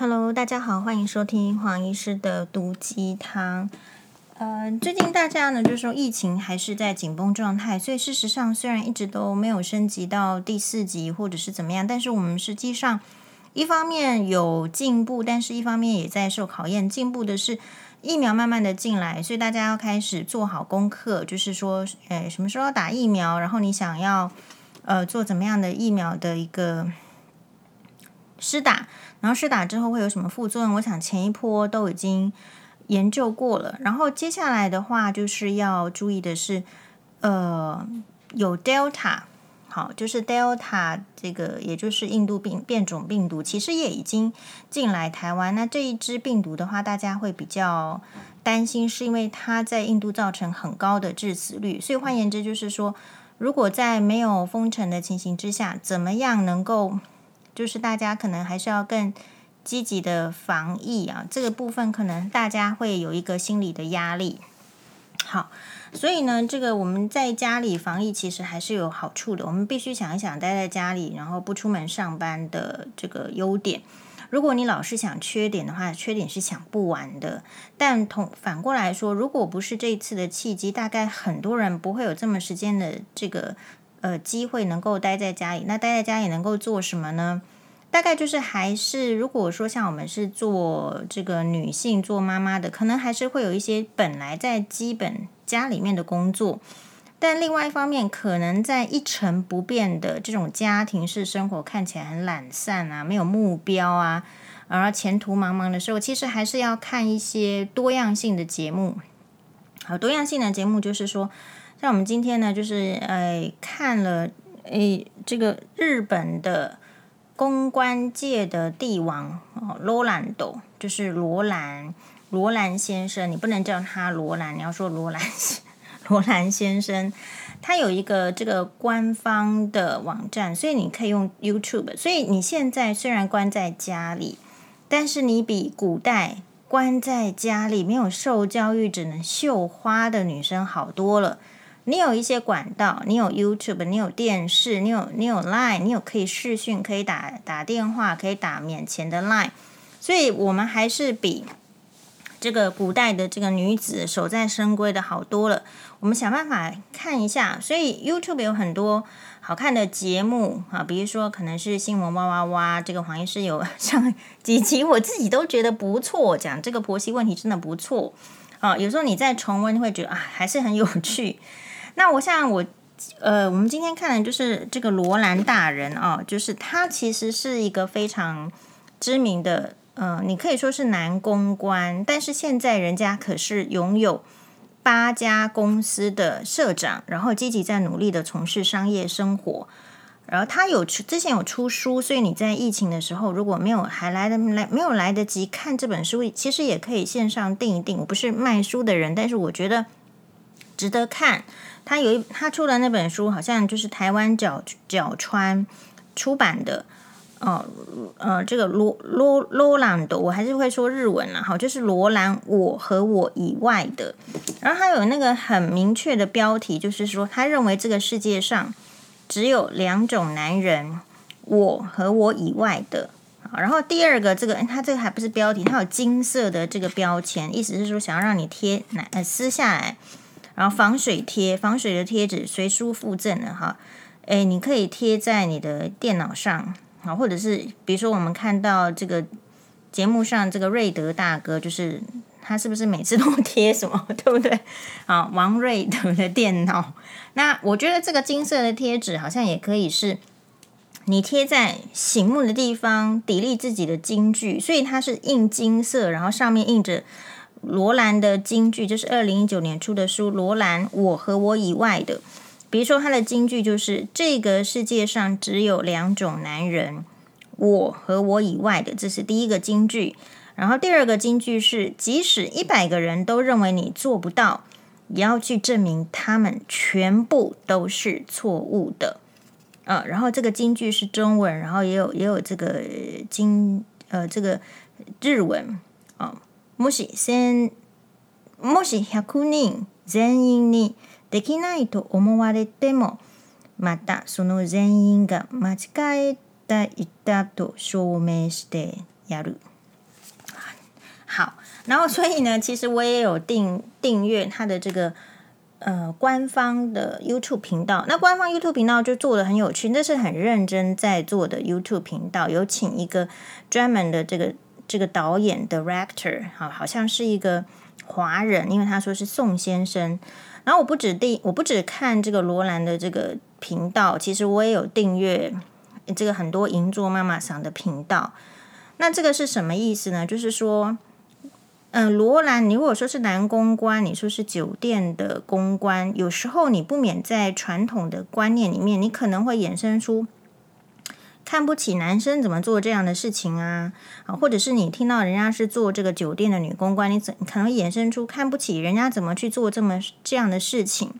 Hello，大家好，欢迎收听黄医师的毒鸡汤。呃，最近大家呢，就是说疫情还是在紧绷状态，所以事实上虽然一直都没有升级到第四级或者是怎么样，但是我们实际上一方面有进步，但是一方面也在受考验。进步的是疫苗慢慢的进来，所以大家要开始做好功课，就是说，呃，什么时候打疫苗，然后你想要呃做怎么样的疫苗的一个。施打，然后施打之后会有什么副作用？我想前一波都已经研究过了。然后接下来的话，就是要注意的是，呃，有 Delta，好，就是 Delta 这个，也就是印度病变种病毒，其实也已经进来台湾。那这一支病毒的话，大家会比较担心，是因为它在印度造成很高的致死率。所以换言之，就是说，如果在没有封城的情形之下，怎么样能够？就是大家可能还是要更积极的防疫啊，这个部分可能大家会有一个心理的压力。好，所以呢，这个我们在家里防疫其实还是有好处的。我们必须想一想待在家里，然后不出门上班的这个优点。如果你老是想缺点的话，缺点是想不完的。但同反过来说，如果不是这一次的契机，大概很多人不会有这么时间的这个。呃，机会能够待在家里，那待在家里能够做什么呢？大概就是还是，如果说像我们是做这个女性做妈妈的，可能还是会有一些本来在基本家里面的工作，但另外一方面，可能在一成不变的这种家庭式生活看起来很懒散啊，没有目标啊，而前途茫茫的时候，其实还是要看一些多样性的节目。好，多样性的节目就是说。像我们今天呢，就是呃看了诶这个日本的公关界的帝王哦，罗兰斗，就是罗兰罗兰先生，你不能叫他罗兰，你要说罗兰 罗兰先生，他有一个这个官方的网站，所以你可以用 YouTube。所以你现在虽然关在家里，但是你比古代关在家里没有受教育，只能绣花的女生好多了。你有一些管道，你有 YouTube，你有电视，你有你有 Line，你有可以视讯，可以打打电话，可以打免钱的 Line，所以我们还是比这个古代的这个女子守在深闺的好多了。我们想办法看一下，所以 YouTube 有很多好看的节目啊，比如说可能是新闻哇哇哇，这个黄医师有上几集，我自己都觉得不错，讲这个婆媳问题真的不错啊。有时候你在重温会觉得啊，还是很有趣。那我像我，呃，我们今天看的就是这个罗兰大人啊，就是他其实是一个非常知名的，呃，你可以说是男公关，但是现在人家可是拥有八家公司的社长，然后积极在努力的从事商业生活，然后他有之前有出书，所以你在疫情的时候如果没有还来得来没有来得及看这本书，其实也可以线上订一订。我不是卖书的人，但是我觉得值得看。他有一，他出的那本书好像就是台湾角角川出版的，哦，呃，这个罗罗罗兰的，我还是会说日文了，好，就是罗兰我和我以外的。然后他有那个很明确的标题，就是说他认为这个世界上只有两种男人，我和我以外的。然后第二个这个，他这个还不是标题，他有金色的这个标签，意思是说想要让你贴呃撕下来。然后防水贴，防水的贴纸随书附赠的哈，诶，你可以贴在你的电脑上啊，或者是比如说我们看到这个节目上这个瑞德大哥，就是他是不是每次都贴什么，对不对？啊，王瑞德的电脑。那我觉得这个金色的贴纸好像也可以是你贴在醒目的地方，砥砺自己的金句，所以它是印金色，然后上面印着。罗兰的金句就是二零一九年出的书，罗兰我和我以外的，比如说他的金句就是这个世界上只有两种男人，我和我以外的，这是第一个金句。然后第二个金句是，即使一百个人都认为你做不到，也要去证明他们全部都是错误的。呃，然后这个金句是中文，然后也有也有这个金呃这个日文。もし千、もし百人全员にできないと思われても、またその全员が间违えていたと证明してやる。 好，然后所以呢，其实我也有订订阅他的这个呃官方的 YouTube 频道。那官方 YouTube 频道就做得很有趣，那是很认真在做的 YouTube 频道，有请一个专门的这个 这个导演 Director，好，好像是一个华人，因为他说是宋先生。然后我不止订，我不止看这个罗兰的这个频道，其实我也有订阅这个很多银座妈妈桑的频道。那这个是什么意思呢？就是说，嗯、罗兰，你如果说是男公关，你说是酒店的公关，有时候你不免在传统的观念里面，你可能会衍生出。看不起男生怎么做这样的事情啊？啊，或者是你听到人家是做这个酒店的女公关，你怎可能衍生出看不起人家怎么去做这么这样的事情？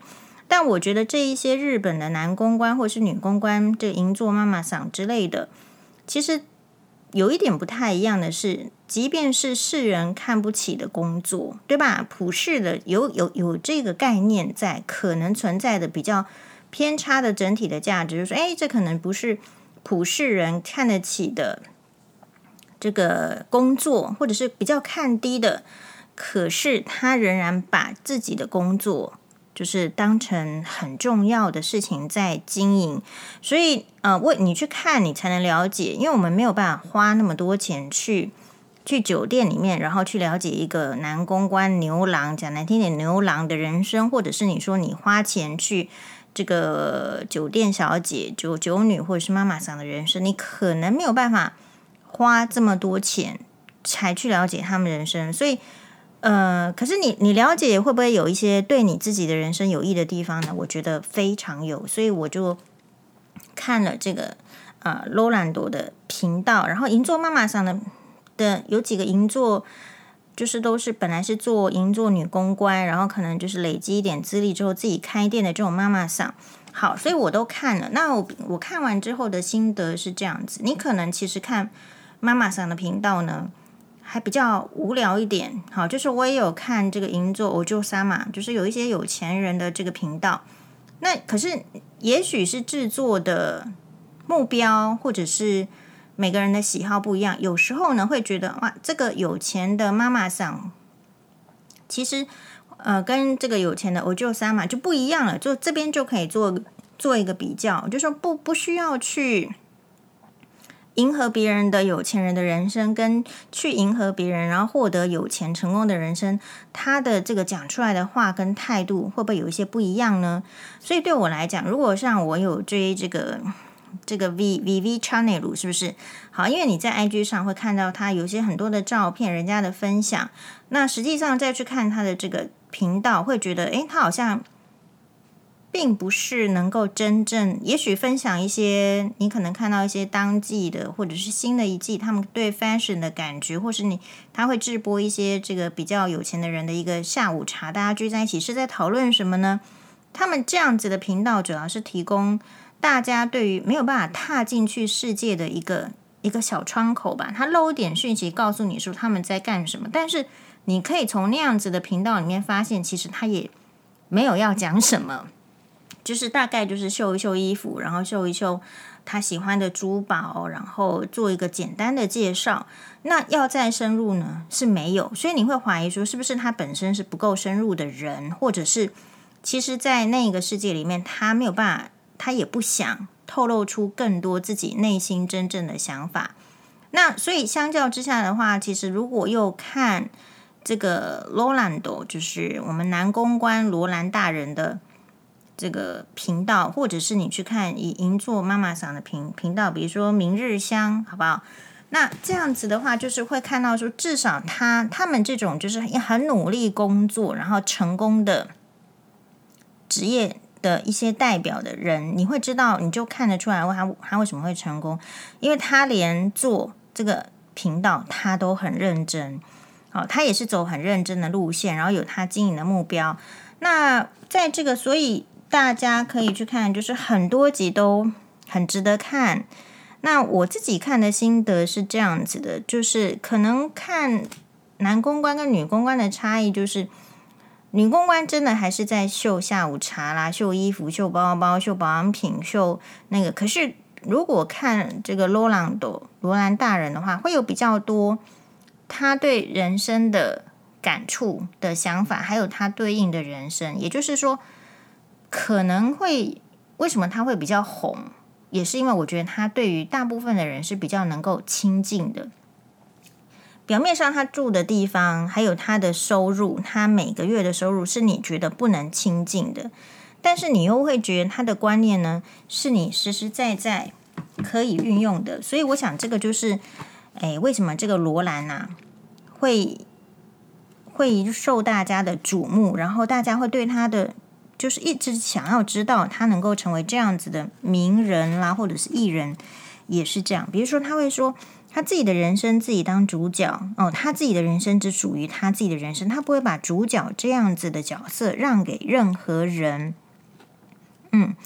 但我觉得这一些日本的男公关或是女公关，这银座妈妈桑之类的，其实有一点不太一样的是，即便是世人看不起的工作，对吧？普世的有有有这个概念在，可能存在的比较偏差的整体的价值，就是说，哎，这可能不是。普世人看得起的这个工作，或者是比较看低的，可是他仍然把自己的工作就是当成很重要的事情在经营。所以，呃，为你去看，你才能了解。因为我们没有办法花那么多钱去去酒店里面，然后去了解一个男公关牛郎，讲难听点，牛郎的人生，或者是你说你花钱去。这个酒店小姐、酒酒女或者是妈妈桑的人生，你可能没有办法花这么多钱才去了解他们人生。所以，呃，可是你你了解会不会有一些对你自己的人生有益的地方呢？我觉得非常有，所以我就看了这个呃罗兰多的频道，然后银座妈妈桑的的有几个银座。就是都是本来是做银座女公关，然后可能就是累积一点资历之后自己开店的这种妈妈桑。好，所以我都看了。那我我看完之后的心得是这样子：你可能其实看妈妈桑的频道呢，还比较无聊一点。好，就是我也有看这个银座我就三嘛，就是有一些有钱人的这个频道。那可是也许是制作的目标，或者是。每个人的喜好不一样，有时候呢会觉得哇，这个有钱的妈妈桑，其实呃跟这个有钱的我就三嘛就不一样了，就这边就可以做做一个比较，就说不不需要去迎合别人的有钱人的人生，跟去迎合别人然后获得有钱成功的人生，他的这个讲出来的话跟态度会不会有一些不一样呢？所以对我来讲，如果像我有追这个。这个 V V V Channel 是不是好？因为你在 IG 上会看到他有些很多的照片，人家的分享。那实际上再去看他的这个频道，会觉得，诶，他好像并不是能够真正，也许分享一些你可能看到一些当季的，或者是新的一季他们对 fashion 的感觉，或是你他会直播一些这个比较有钱的人的一个下午茶，大家聚在一起是在讨论什么呢？他们这样子的频道主要是提供。大家对于没有办法踏进去世界的一个一个小窗口吧，他漏一点讯息告诉你说他们在干什么，但是你可以从那样子的频道里面发现，其实他也没有要讲什么，就是大概就是秀一秀衣服，然后秀一秀他喜欢的珠宝，然后做一个简单的介绍。那要再深入呢，是没有，所以你会怀疑说是不是他本身是不够深入的人，或者是其实在那个世界里面他没有办法。他也不想透露出更多自己内心真正的想法。那所以相较之下的话，其实如果又看这个罗兰多，就是我们男公关罗兰大人的这个频道，或者是你去看以银座妈妈桑的频频道，比如说明日香，好不好？那这样子的话，就是会看到说，至少他他们这种就是很努力工作，然后成功的职业。的一些代表的人，你会知道，你就看得出来，他他为什么会成功，因为他连做这个频道，他都很认真，好，他也是走很认真的路线，然后有他经营的目标。那在这个，所以大家可以去看，就是很多集都很值得看。那我自己看的心得是这样子的，就是可能看男公关跟女公关的差异就是。女公关真的还是在秀下午茶啦，秀衣服、秀包包、秀保养品、秀那个。可是如果看这个罗兰朵罗兰大人的话，会有比较多他对人生的感触的想法，还有他对应的人生，也就是说，可能会为什么他会比较红，也是因为我觉得他对于大部分的人是比较能够亲近的。表面上他住的地方，还有他的收入，他每个月的收入是你觉得不能亲近的，但是你又会觉得他的观念呢，是你实实在在可以运用的。所以我想这个就是，哎，为什么这个罗兰呐、会会受大家的瞩目，然后大家会对他的就是一直想要知道他能够成为这样子的名人啦，或者是艺人，也是这样。比如说他会说。他自己的人生自己当主角哦，他自己的人生只属于他自己的人生，他不会把主角这样子的角色让给任何人。嗯，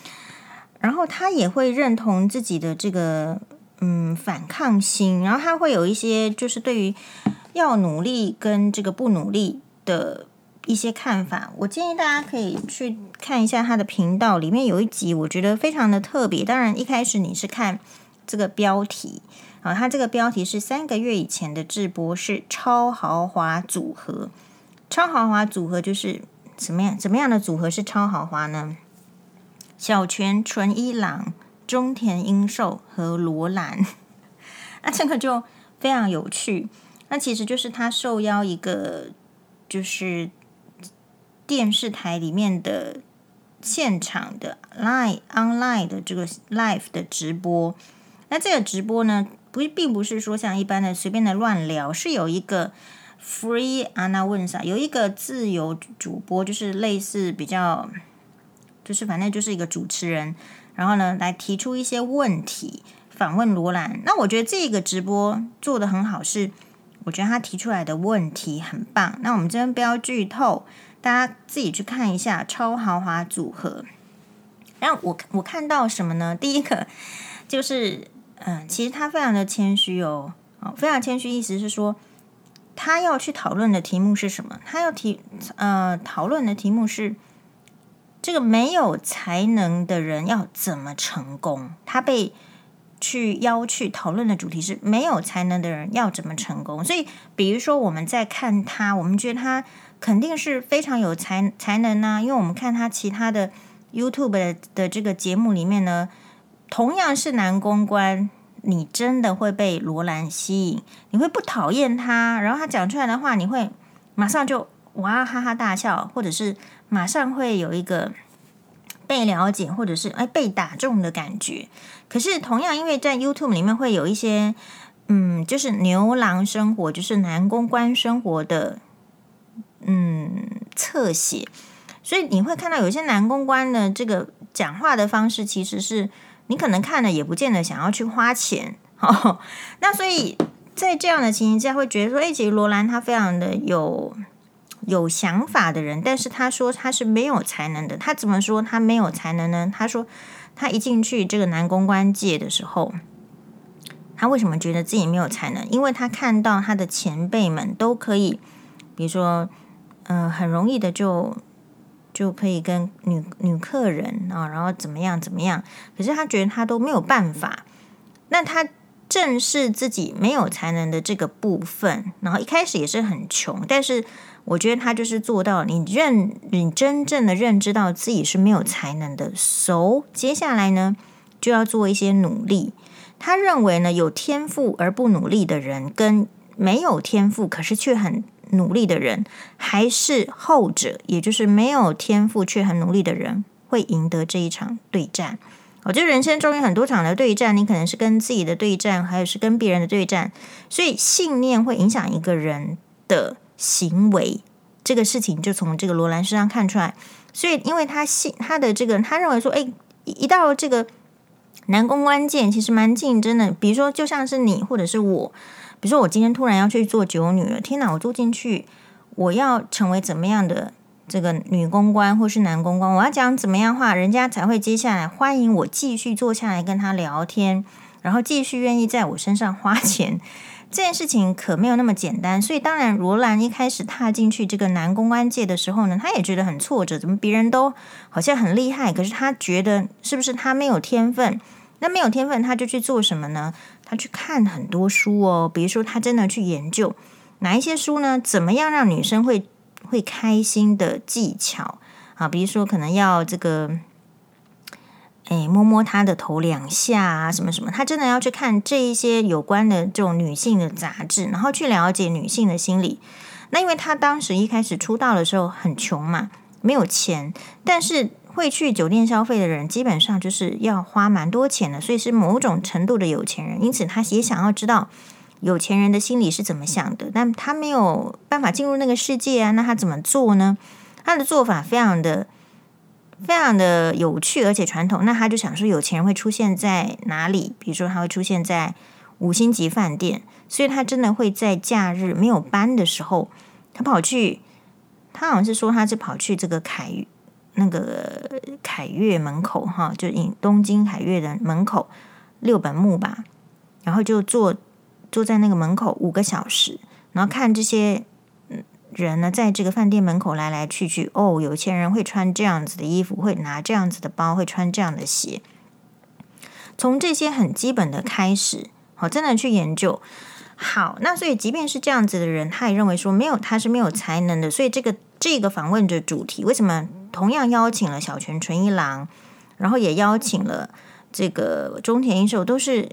然后他也会认同自己的这个嗯反抗心，然后他会有一些就是对于要努力跟这个不努力的一些看法。我建议大家可以去看一下他的频道，里面有一集我觉得非常的特别。当然一开始你是看这个标题。好，他这个标题是三个月以前的直播，是超豪华组合。超豪华组合就是怎么样？怎么样的组合是超豪华呢？小泉纯一郎、中田英寿和罗兰。那这个就非常有趣。那其实就是他受邀一个，就是电视台里面的现场的 live online 的这个 live 的直播。那这个直播呢？不，并不是说像一般的随便的乱聊，是有一个 free announcer，有一个自由主播，就是类似比较，就是反正就是一个主持人，然后呢来提出一些问题，访问罗兰。那我觉得这个直播做得很好，是我觉得他提出来的问题很棒。那我们这边不要剧透，大家自己去看一下超豪华组合。然后我我看到什么呢？第一个就是。嗯，其实他非常的谦虚哦，哦，非常谦虚，意思是说，他要去讨论的题目是什么？他要提呃讨论的题目是这个没有才能的人要怎么成功？他被去邀去讨论的主题是没有才能的人要怎么成功？所以，比如说我们在看他，我们觉得他肯定是非常有才才能啊，因为我们看他其他的 YouTube 的的这个节目里面呢。同样是男公关，你真的会被罗兰吸引，你会不讨厌他，然后他讲出来的话，你会马上就哇哈哈大笑，或者是马上会有一个被了解，或者是哎被打中的感觉。可是同样，因为在 YouTube 里面会有一些嗯，就是牛郎生活，就是男公关生活的嗯侧写，所以你会看到有些男公关的这个讲话的方式其实是。你可能看了也不见得想要去花钱，哦，那所以在这样的情形之下，会觉得说，哎，其实罗兰他非常的有有想法的人，但是他说他是没有才能的。他怎么说他没有才能呢？他说他一进去这个男公关界的时候，他为什么觉得自己没有才能？因为他看到他的前辈们都可以，比如说，嗯、很容易的就。就可以跟女女客人啊，然后怎么样怎么样？可是他觉得他都没有办法。那他正视自己没有才能的这个部分，然后一开始也是很穷，但是我觉得他就是做到你认你真正的认知到自己是没有才能的。So 接下来呢，就要做一些努力。他认为呢，有天赋而不努力的人，跟没有天赋可是却很。努力的人还是后者，也就是没有天赋却很努力的人会赢得这一场对战。我觉得人生中有很多场的对战，你可能是跟自己的对战，还有是跟别人的对战。所以信念会影响一个人的行为，这个事情就从这个罗兰身上看出来。所以，因为他信他的这个，他认为说，哎，一到这个南宫关键，其实蛮竞争的。比如说，就像是你或者是我。比如说，我今天突然要去做酒女了，天哪！我做进去，我要成为怎么样的这个女公关或是男公关？我要讲怎么样话，人家才会接下来欢迎我继续坐下来跟他聊天，然后继续愿意在我身上花钱。这件事情可没有那么简单。所以，当然，罗兰一开始踏进去这个男公关界的时候呢，他也觉得很挫折，怎么别人都好像很厉害，可是他觉得是不是他没有天分？那没有天分，他就去做什么呢？他去看很多书哦，比如说他真的去研究哪一些书呢？怎么样让女生会会开心的技巧啊？比如说，可能要这个。哎，摸摸她的头两下啊，什么什么，他真的要去看这一些有关的这种女性的杂志，然后去了解女性的心理。那因为他当时一开始出道的时候很穷嘛，没有钱，但是会去酒店消费的人基本上就是要花蛮多钱的，所以是某种程度的有钱人。因此，他也想要知道有钱人的心理是怎么想的，但他没有办法进入那个世界啊。那他怎么做呢？他的做法非常的。非常的有趣，而且传统。那他就想说，有钱人会出现在哪里？比如说，他会出现在五星级饭店，所以他真的会在假日没有班的时候，他跑去，他好像是说他是跑去这个凯那个凯悦门口哈，就东东京凯悦的门口六本木吧，然后就坐坐在那个门口五个小时，然后看这些。人呢，在这个饭店门口来来去去。哦，有钱人会穿这样子的衣服，会拿这样子的包，会穿这样的鞋。从这些很基本的开始，好，真的去研究。好，那所以即便是这样子的人，他也认为说没有，他是没有才能的。所以这个这个访问的主题，为什么同样邀请了小泉纯一郎，然后也邀请了这个中田英寿，都是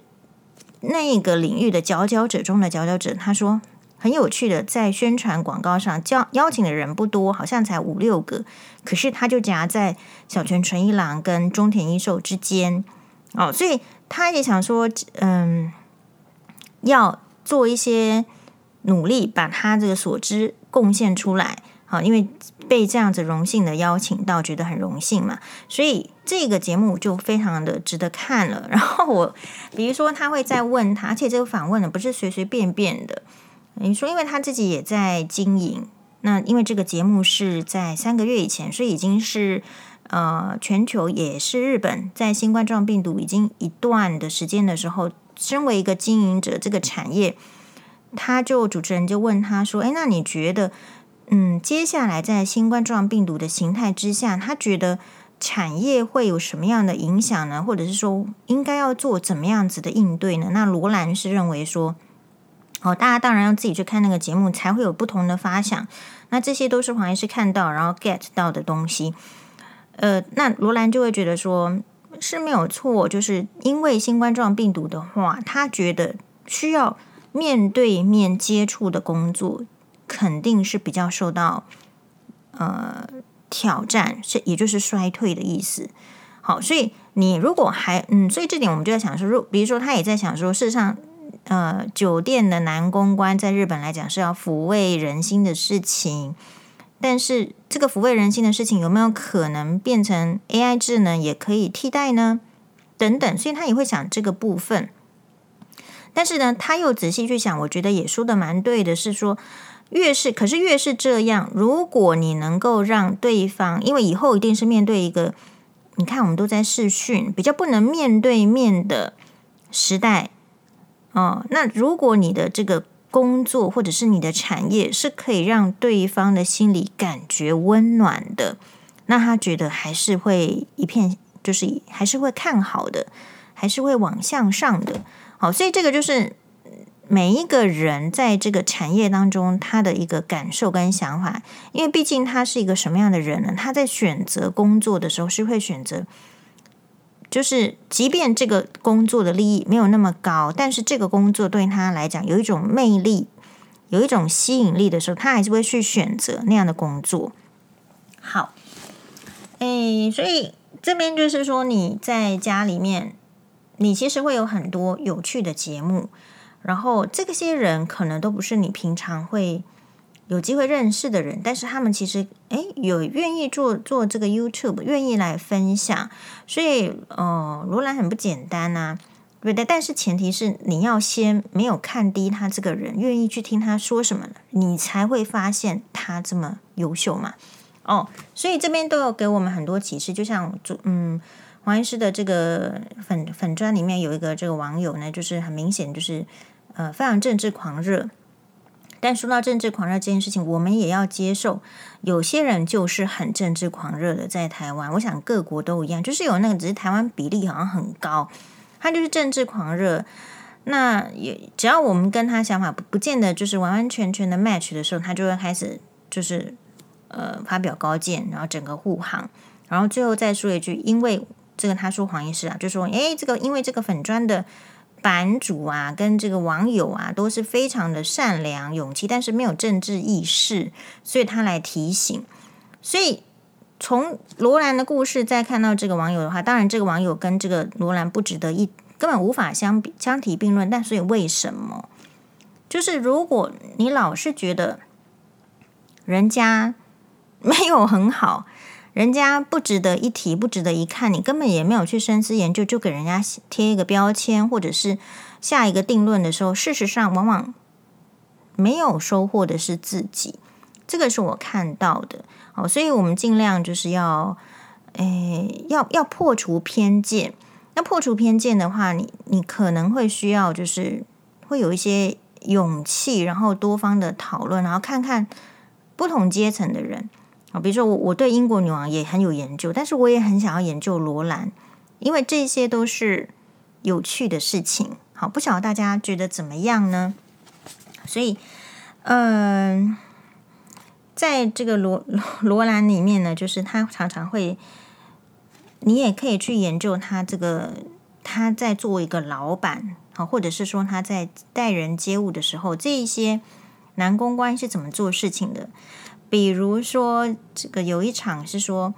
那个领域的佼佼者中的佼佼者。他说。很有趣的，在宣传广告上，叫邀请的人不多，好像才五六个，可是他就夹在小泉纯一郎跟中田英寿之间哦，所以他也想说，嗯，要做一些努力，把他这个所知贡献出来。好，因为被这样子荣幸的邀请到，觉得很荣幸嘛，所以这个节目就非常的值得看了。然后我，比如说他会再问他，而且这个访问呢不是随随便便的。你说，因为他自己也在经营，那因为这个节目是在三个月以前，所以已经是呃全球也是日本在新冠状病毒已经一段的时间的时候，身为一个经营者，这个产业，他就主持人就问他说：“哎，那你觉得，嗯，接下来在新冠状病毒的形态之下，他觉得产业会有什么样的影响呢？或者是说应该要做怎么样子的应对呢？”那罗兰是认为说。哦，大家当然要自己去看那个节目，才会有不同的发想。那这些都是黄医师看到然后 get 到的东西。呃，那罗兰就会觉得说是没有错，就是因为新冠状病毒的话，他觉得需要面对面接触的工作肯定是比较受到呃挑战，是也就是衰退的意思。好，所以你如果还嗯，所以这点我们就在想说，如比如说他也在想说，事实上。呃，酒店的男公关在日本来讲是要抚慰人心的事情，但是这个抚慰人心的事情有没有可能变成 AI 智能也可以替代呢？等等，所以他也会想这个部分。但是呢，他又仔细去想，我觉得也说的蛮对的，是说越是可是越是这样，如果你能够让对方，因为以后一定是面对一个，你看我们都在视讯，比较不能面对面的时代。哦，那如果你的这个工作或者是你的产业是可以让对方的心里感觉温暖的，那他觉得还是会一片，就是还是会看好的，还是会往向上的。好，所以这个就是每一个人在这个产业当中他的一个感受跟想法，因为毕竟他是一个什么样的人呢？他在选择工作的时候是会选择。就是，即便这个工作的利益没有那么高，但是这个工作对他来讲有一种魅力，有一种吸引力的时候，他还是会去选择那样的工作。好，诶，所以这边就是说，你在家里面，你其实会有很多有趣的节目，然后这些人可能都不是你平常会。有机会认识的人，但是他们其实诶有愿意做做这个 YouTube，愿意来分享，所以呃罗兰很不简单呐、对不对？但是前提是你要先没有看低他这个人，愿意去听他说什么，你才会发现他这么优秀嘛。哦，所以这边都有给我们很多启示，就像嗯黄医师的这个粉粉砖里面有一个这个网友呢，就是很明显就是呃非常政治狂热。但说到政治狂热这件事情，我们也要接受，有些人就是很政治狂热的，在台湾，我想各国都一样，就是有那个，只是台湾比例好像很高，他就是政治狂热。那也只要我们跟他想法不不见得就是完完全全的 match 的时候，他就会开始就是呃发表高见，然后整个护航，然后最后再说一句，因为这个他说黄医师啊，就说诶，这个因为这个粉砖的版主啊，跟这个网友啊都是非常的善良、勇气，但是没有政治意识，所以他来提醒。所以从罗兰的故事再看到这个网友的话，当然这个网友跟这个罗兰不值得一。根本无法相比相提并论，但所以为什么？就是如果你老是觉得人家没有很好，人家不值得一提，不值得一看，你根本也没有去深思研究，就给人家贴一个标签，或者是下一个定论的时候，事实上往往没有收获的是自己。这个是我看到的。哦，所以我们尽量就是要，诶，要要破除偏见。那破除偏见的话，你你可能会需要，就是会有一些勇气，然后多方的讨论，然后看看不同阶层的人啊。比如说我，我对英国女王也很有研究，但是我也很想要研究罗兰，因为这些都是有趣的事情。好，不晓得大家觉得怎么样呢？所以，嗯、在这个罗 罗兰里面呢，就是他常常会。你也可以去研究他这个，他在做一个老板，好，或者是说他在待人接物的时候，这一些男公关是怎么做事情的？比如说，这个有一场是说，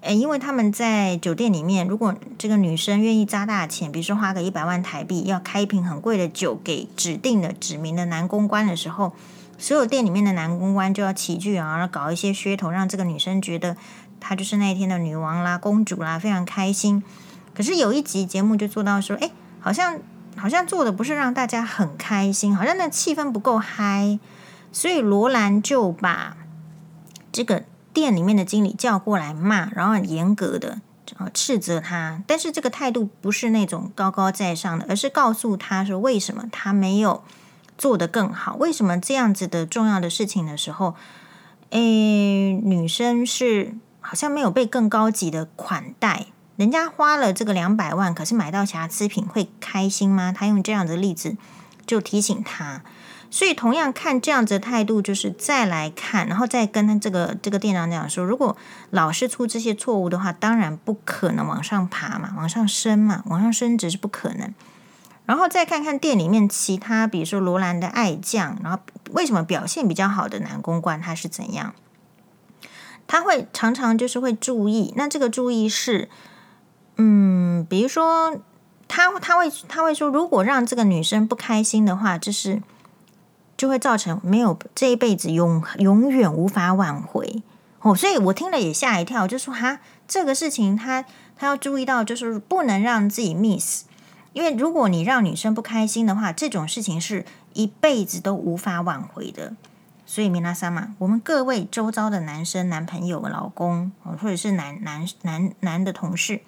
诶，因为他们在酒店里面，如果这个女生愿意砸大钱，比如说花个一百万台币，要开一瓶很贵的酒给指定的指名的男公关的时候，所有店里面的男公关就要齐聚啊，然后搞一些噱头，让这个女生觉得。她就是那一天的女王啦，公主啦，非常开心。可是有一集节目就做到说，哎，好像好像做的不是让大家很开心，好像那气氛不够嗨，所以罗兰就把这个店里面的经理叫过来骂，然后很严格的啊斥责他。但是这个态度不是那种高高在上的，而是告诉他说为什么他没有做得更好，为什么这样子的重要的事情的时候，诶，女生是。好像没有被更高级的款待，人家花了这个两百万，可是买到瑕疵品会开心吗？他用这样的例子就提醒他，所以同样看这样子的态度，就是再来看，然后再跟他这个这个店长讲说，如果老是出这些错误的话，当然不可能往上爬嘛，往上升嘛，往上升值是不可能。然后再看看店里面其他，比如说罗兰的爱将，然后为什么表现比较好的男公关他是怎样？他会常常就是会注意，那这个注意是，嗯，比如说他他会他会说，如果让这个女生不开心的话，就是就会造成没有这一辈子永永远无法挽回哦。所以我听了也吓一跳，就说哈，这个事情他他要注意到，就是不能让自己 miss，因为如果你让女生不开心的话，这种事情是一辈子都无法挽回的。所以，米娜桑嘛，我们各位周遭的男生、男朋友、老公，或者是男男男男的同事，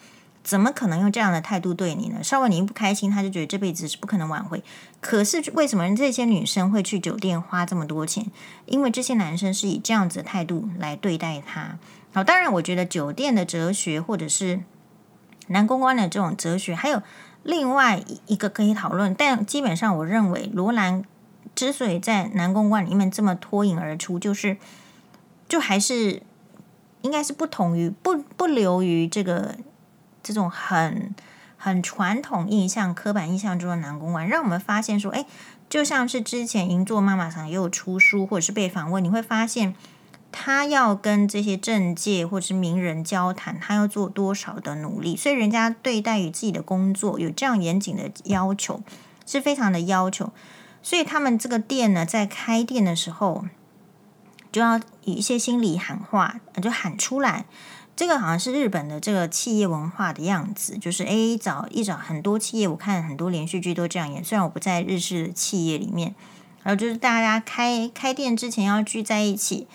怎么可能用这样的态度对你呢？稍微你一不开心，他就觉得这辈子是不可能挽回。可是，为什么这些女生会去酒店花这么多钱？因为这些男生是以这样子的态度来对待她。好，当然，我觉得酒店的哲学，或者是男公关的这种哲学，还有另外一个可以讨论。但基本上，我认为罗兰。之所以在男公关里面这么脱颖而出，就是就还是应该是不同于不不流于这个这种很很传统印象、刻板印象中的男公关，让我们发现说，哎，就像是之前银座妈妈上也有出书或者是被访问，你会发现他要跟这些政界或者是名人交谈，他要做多少的努力，所以人家对待于自己的工作有这样严谨的要求，是非常的要求。所以他们这个店呢，在开店的时候，就要以一些心理喊话，就喊出来。这个好像是日本的这个企业文化的样子，就是诶，找一找很多企业，我看很多连续剧都这样演。虽然我不在日式企业里面，然后就是大家开开店之前要聚在一起，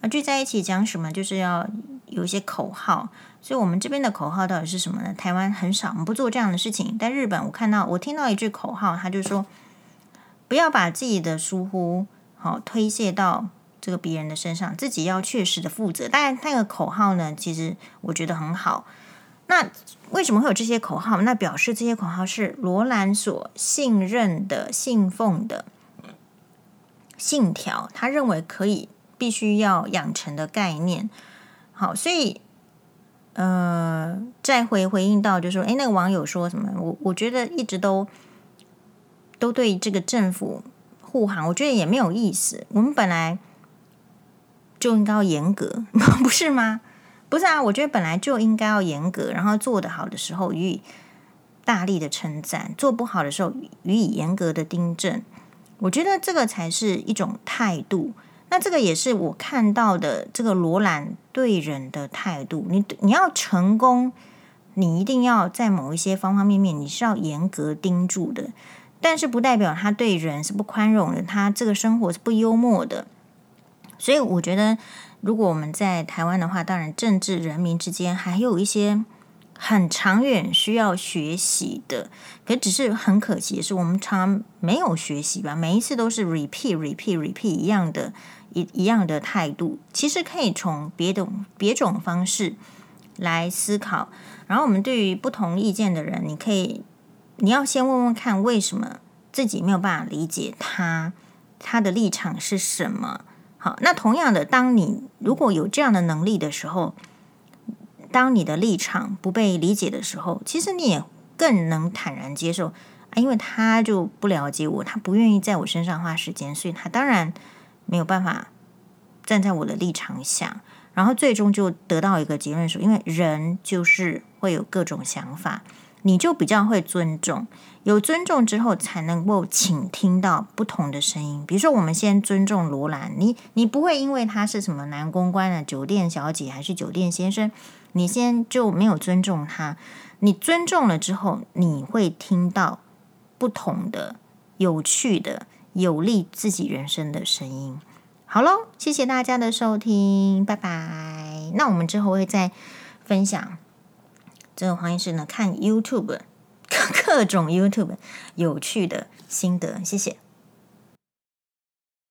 啊，聚在一起讲什么？就是要有一些口号。所以我们这边的口号到底是什么呢？台湾很少，我们不做这样的事情。但日本，我看到我听到一句口号，他就说。不要把自己的疏忽好推卸到这个别人的身上，自己要确实的负责。当然，那个口号呢，其实我觉得很好。那为什么会有这些口号？那表示这些口号是罗兰所信任的、信奉的信条，他认为可以、必须要养成的概念。好，所以呃，再回回应到，就说，哎，那个网友说什么？我我觉得一直都都对这个政府护航，我觉得也没有意思。我们本来就应该要严格，不是吗？不是啊，我觉得本来就应该要严格，然后做得好的时候予以大力的称赞，做不好的时候予以严格的订正。我觉得这个才是一种态度。那这个也是我看到的这个罗兰对人的态度。你你要成功，你一定要在某一些方方面面你是要严格盯住的，但是不代表他对人是不宽容的，他这个生活是不幽默的。所以我觉得。如果我们在台湾的话，当然政治人民之间还有一些很长远需要学习的，可只是很可惜的是，我们常常没有学习吧。每一次都是 repeat repeat repeat 一样的，一一样的态度。其实可以从别的别种方式来思考。然后我们对于不同意见的人，你可以你要先问问看，为什么自己没有办法理解他他的立场是什么。好，那同样的，当你如果有这样的能力的时候，当你的立场不被理解的时候，其实你也更能坦然接受啊，因为他就不了解我，他不愿意在我身上花时间，所以他当然没有办法站在我的立场想，然后最终就得到一个结论说，因为人就是会有各种想法。你就比较会尊重，有尊重之后才能够倾听到不同的声音。比如说，我们先尊重罗兰，你你不会因为他是什么男公关的酒店小姐还是酒店先生，你先就没有尊重他。你尊重了之后，你会听到不同的、有趣的、有利自己人生的声音。好喽，谢谢大家的收听，拜拜。那我们之后会再分享。这个黄医师呢，看 YouTube 各 各种 YouTube 有趣的心得，谢谢。